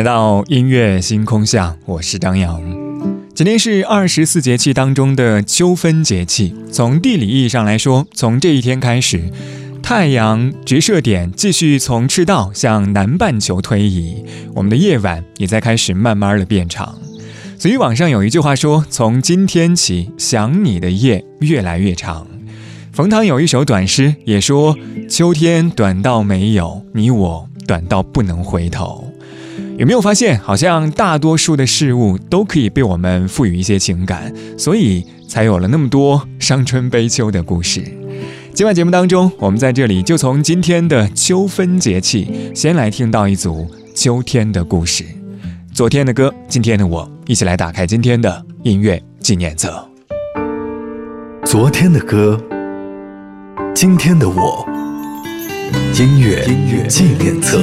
来到音乐星空下，我是张扬。今天是二十四节气当中的秋分节气。从地理意义上来说，从这一天开始，太阳直射点继续从赤道向南半球推移，我们的夜晚也在开始慢慢的变长。所以网上有一句话说：“从今天起，想你的夜越来越长。”冯唐有一首短诗也说：“秋天短到没有你我，短到不能回头。”有没有发现，好像大多数的事物都可以被我们赋予一些情感，所以才有了那么多伤春悲秋的故事。今晚节目当中，我们在这里就从今天的秋分节气，先来听到一组秋天的故事。昨天的歌，今天的我，一起来打开今天的音乐纪念册。昨天的歌，今天的我，音乐纪念册。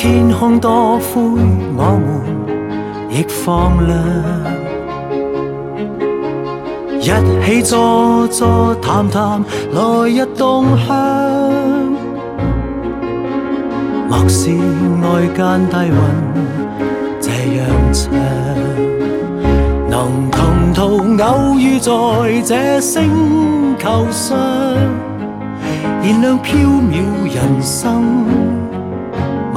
天空多灰，我们亦放亮。一起坐坐谈谈来日动向。莫视外间低温这样长。能同途偶遇在这星球上，燃亮飘渺人生，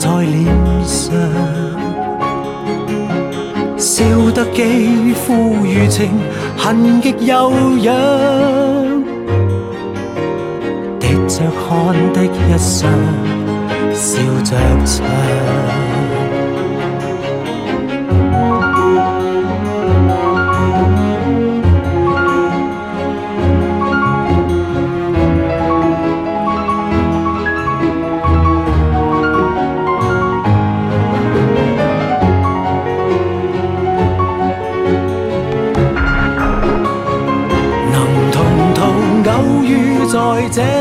在脸上，笑得肌肤如情，痕极悠扬。滴着汗的一双，笑着唱。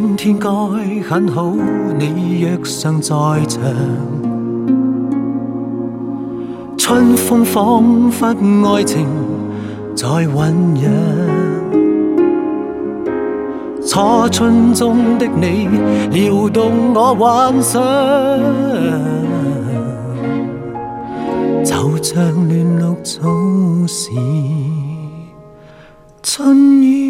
春天该很好，你若尚在场。春风仿佛爱情在酝酿，初春中的你撩动我幻想，就像乱绿草时春雨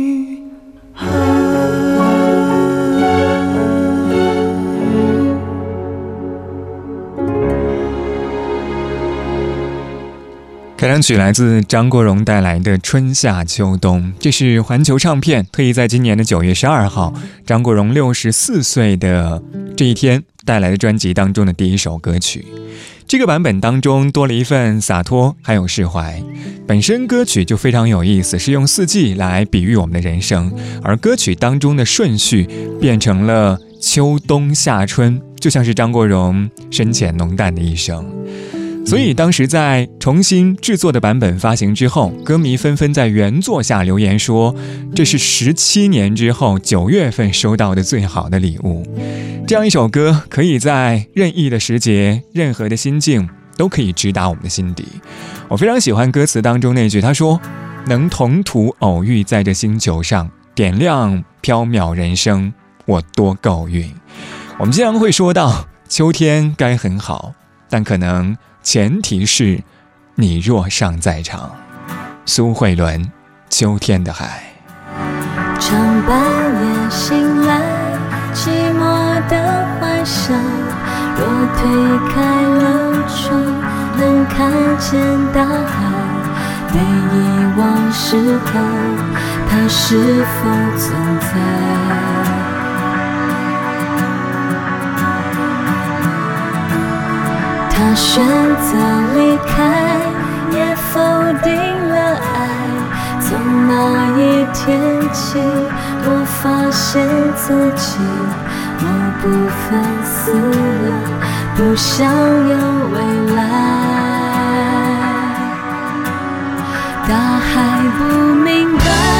开场曲来自张国荣带来的《春夏秋冬》，这是环球唱片特意在今年的九月十二号，张国荣六十四岁的这一天带来的专辑当中的第一首歌曲。这个版本当中多了一份洒脱，还有释怀。本身歌曲就非常有意思，是用四季来比喻我们的人生，而歌曲当中的顺序变成了秋冬夏春，就像是张国荣深浅浓淡的一生。所以当时在重新制作的版本发行之后，歌迷纷纷在原作下留言说：“这是十七年之后九月份收到的最好的礼物。”这样一首歌，可以在任意的时节、任何的心境，都可以直达我们的心底。我非常喜欢歌词当中那句：“他说，能同途偶遇在这星球上，点亮缥缈人生，我多够运。”我们经常会说到，秋天该很好，但可能。前提是，你若尚在场。苏慧伦，《秋天的海》。长半夜醒来，寂寞的幻想。若推开了窗，能看见大海。被遗忘时候，它是否存在？他选择离开，也否定了爱。从那一天起，我发现自己某部分死了，不想有未来。大海不明白。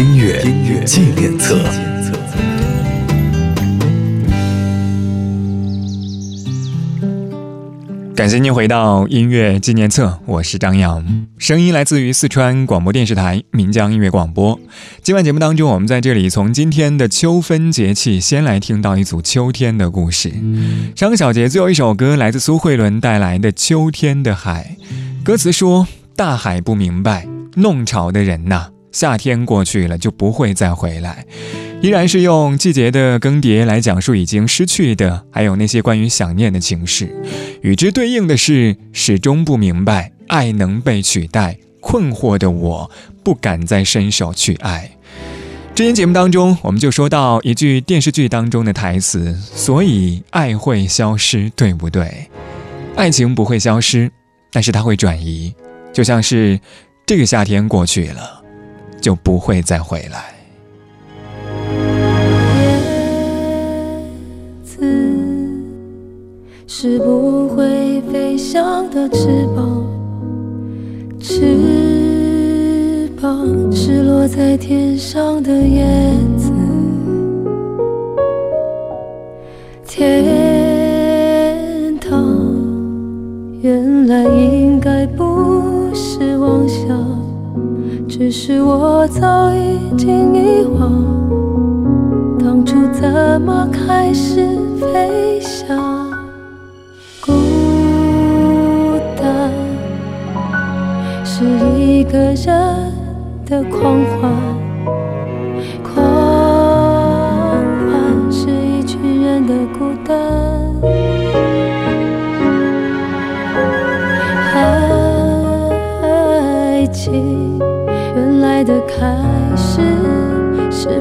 音乐音乐纪念册。感谢您回到音乐纪念册，我是张扬，声音来自于四川广播电视台岷江音乐广播。今晚节目当中，我们在这里从今天的秋分节气，先来听到一组秋天的故事。张小节最后一首歌来自苏慧伦带来的《秋天的海》，歌词说：“大海不明白，弄潮的人呐，夏天过去了就不会再回来。”依然是用季节的更迭来讲述已经失去的，还有那些关于想念的情事。与之对应的是，始终不明白爱能被取代，困惑的我不敢再伸手去爱。之前节目当中，我们就说到一句电视剧当中的台词：“所以爱会消失，对不对？爱情不会消失，但是它会转移，就像是这个夏天过去了，就不会再回来。”叶子是不会飞翔的翅膀，翅膀是落在天上的叶子。天堂原来只是我早已经遗忘，当初怎么开始飞翔。孤单是一个人的狂欢，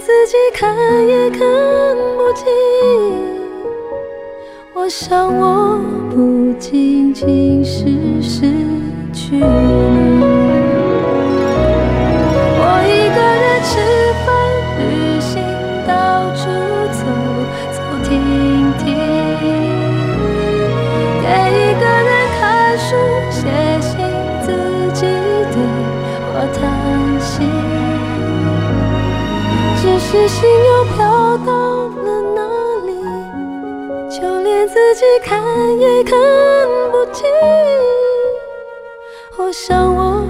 自己看也看不清。我想，我不仅仅是失。去只是心又飘到了哪里，就连自己看也看不清。我想，我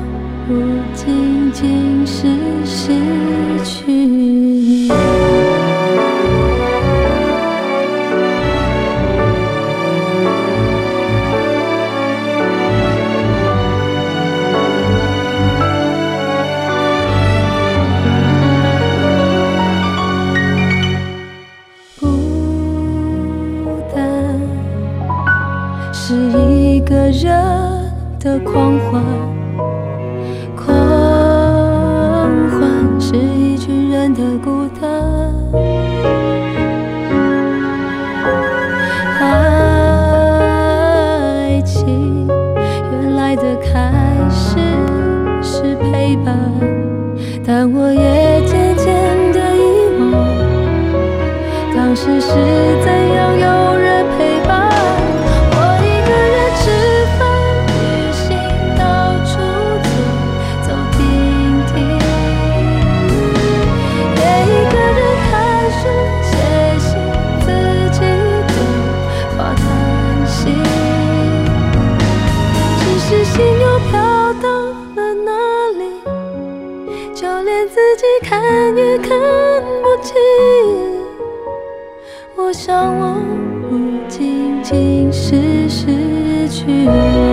去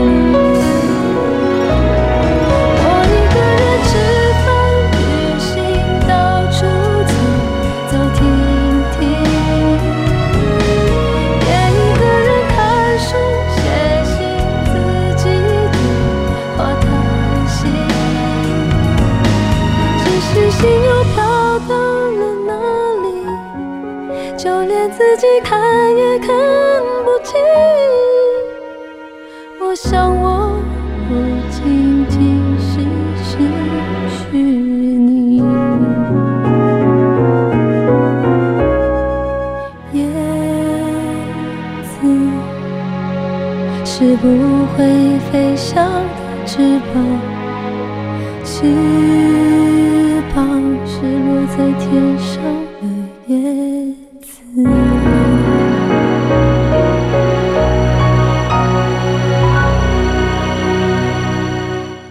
翅膀，翅膀是落在天上的叶子。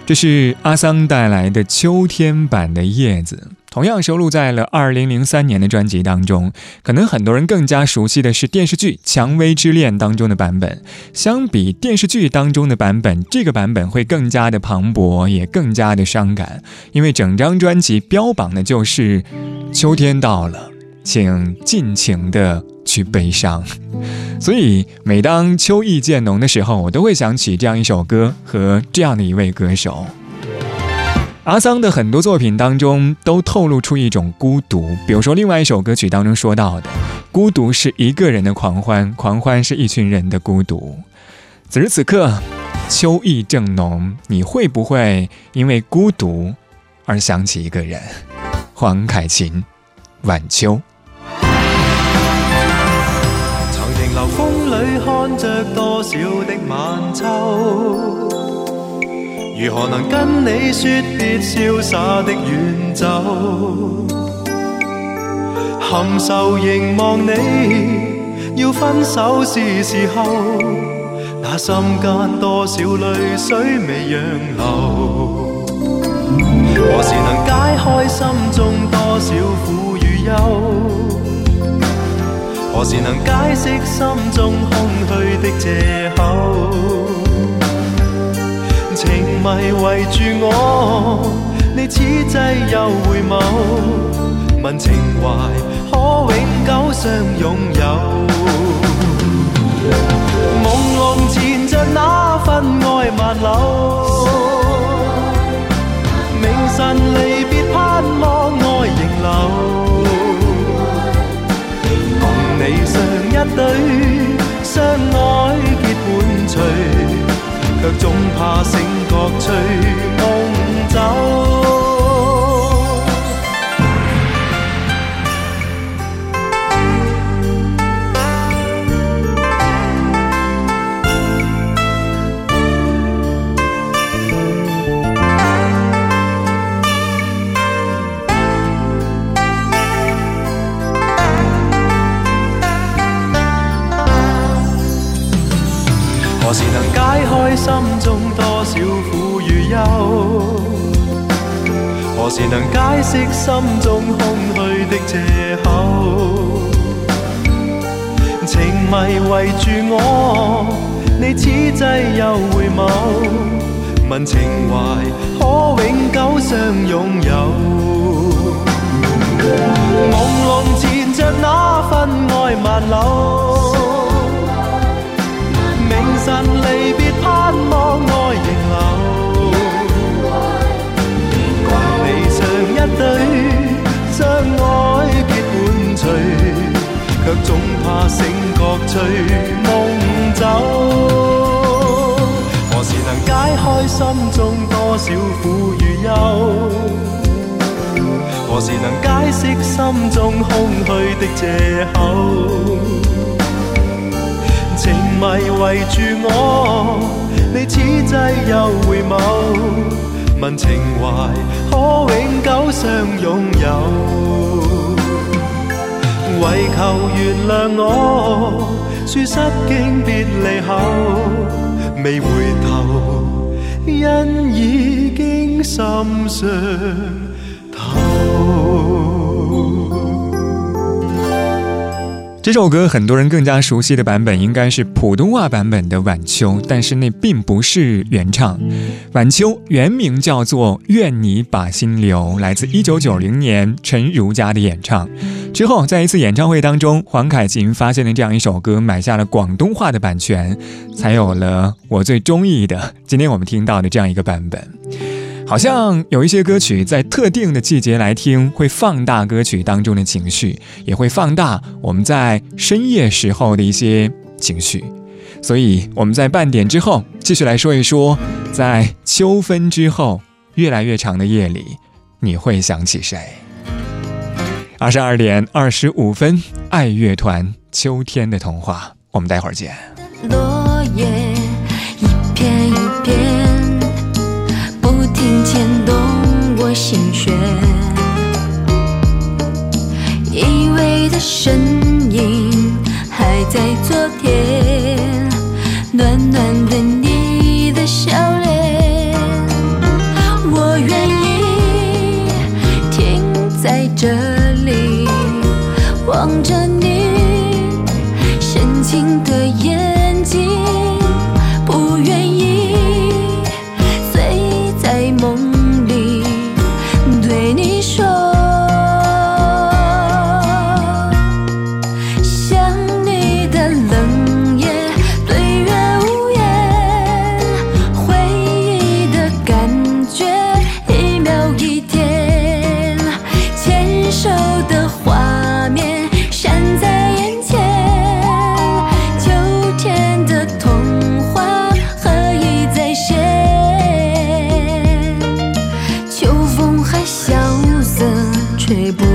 这是阿桑带来的秋天版的《叶子》，同样收录在了2003年的专辑当中。可能很多人更加熟悉的是电视剧《蔷薇之恋》当中的版本。相比电视剧当中的版本，这个版本会更加的磅礴，也更加的伤感，因为整张专辑标榜的就是秋天到了，请尽情的去悲伤。所以，每当秋意渐浓的时候，我都会想起这样一首歌和这样的一位歌手。阿桑的很多作品当中都透露出一种孤独，比如说另外一首歌曲当中说到的，孤独是一个人的狂欢，狂欢是一群人的孤独。此时此刻，秋意正浓，你会不会因为孤独而想起一个人？黄凯芹，《晚秋》。流风里看着多少的晚秋，如何能跟你说别潇洒的远走？含愁凝望你，要分手是时候，那心间多少泪水未让流？何时能解开心中多少苦与忧？何时能解释心中空虚的借口？迷围住我，你此际又回眸，问情怀可永久相拥有？朦胧缠着那份爱万缕，明晨离别盼望爱仍留。共你上一对，相爱，却总怕醒觉吹。爱万缕。晨离别，盼望爱仍留。共你唱一对，相爱结伴随，却总怕醒觉随梦走。何时能解开心中多少苦与忧？是能解释心中空虚的借口？情迷围住我，你此际又回眸，问情怀可永久相拥有？唯求原谅我，说失经别离后，未回头，因已经心伤。这首歌很多人更加熟悉的版本应该是普通话版本的《晚秋》，但是那并不是原唱。《晚秋》原名叫做《愿你把心留》，来自1990年陈如家的演唱。之后，在一次演唱会当中，黄凯芹发现了这样一首歌，买下了广东话的版权，才有了我最中意的今天我们听到的这样一个版本。好像有一些歌曲在特定的季节来听，会放大歌曲当中的情绪，也会放大我们在深夜时候的一些情绪。所以我们在半点之后继续来说一说，在秋分之后越来越长的夜里，你会想起谁？二十二点二十五分，爱乐团《秋天的童话》，我们待会儿见。落叶一片一片，心弦。依偎的身影还在昨天，暖暖的你的笑脸，我愿意停在这里，望着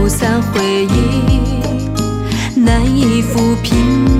散回忆，难以抚平。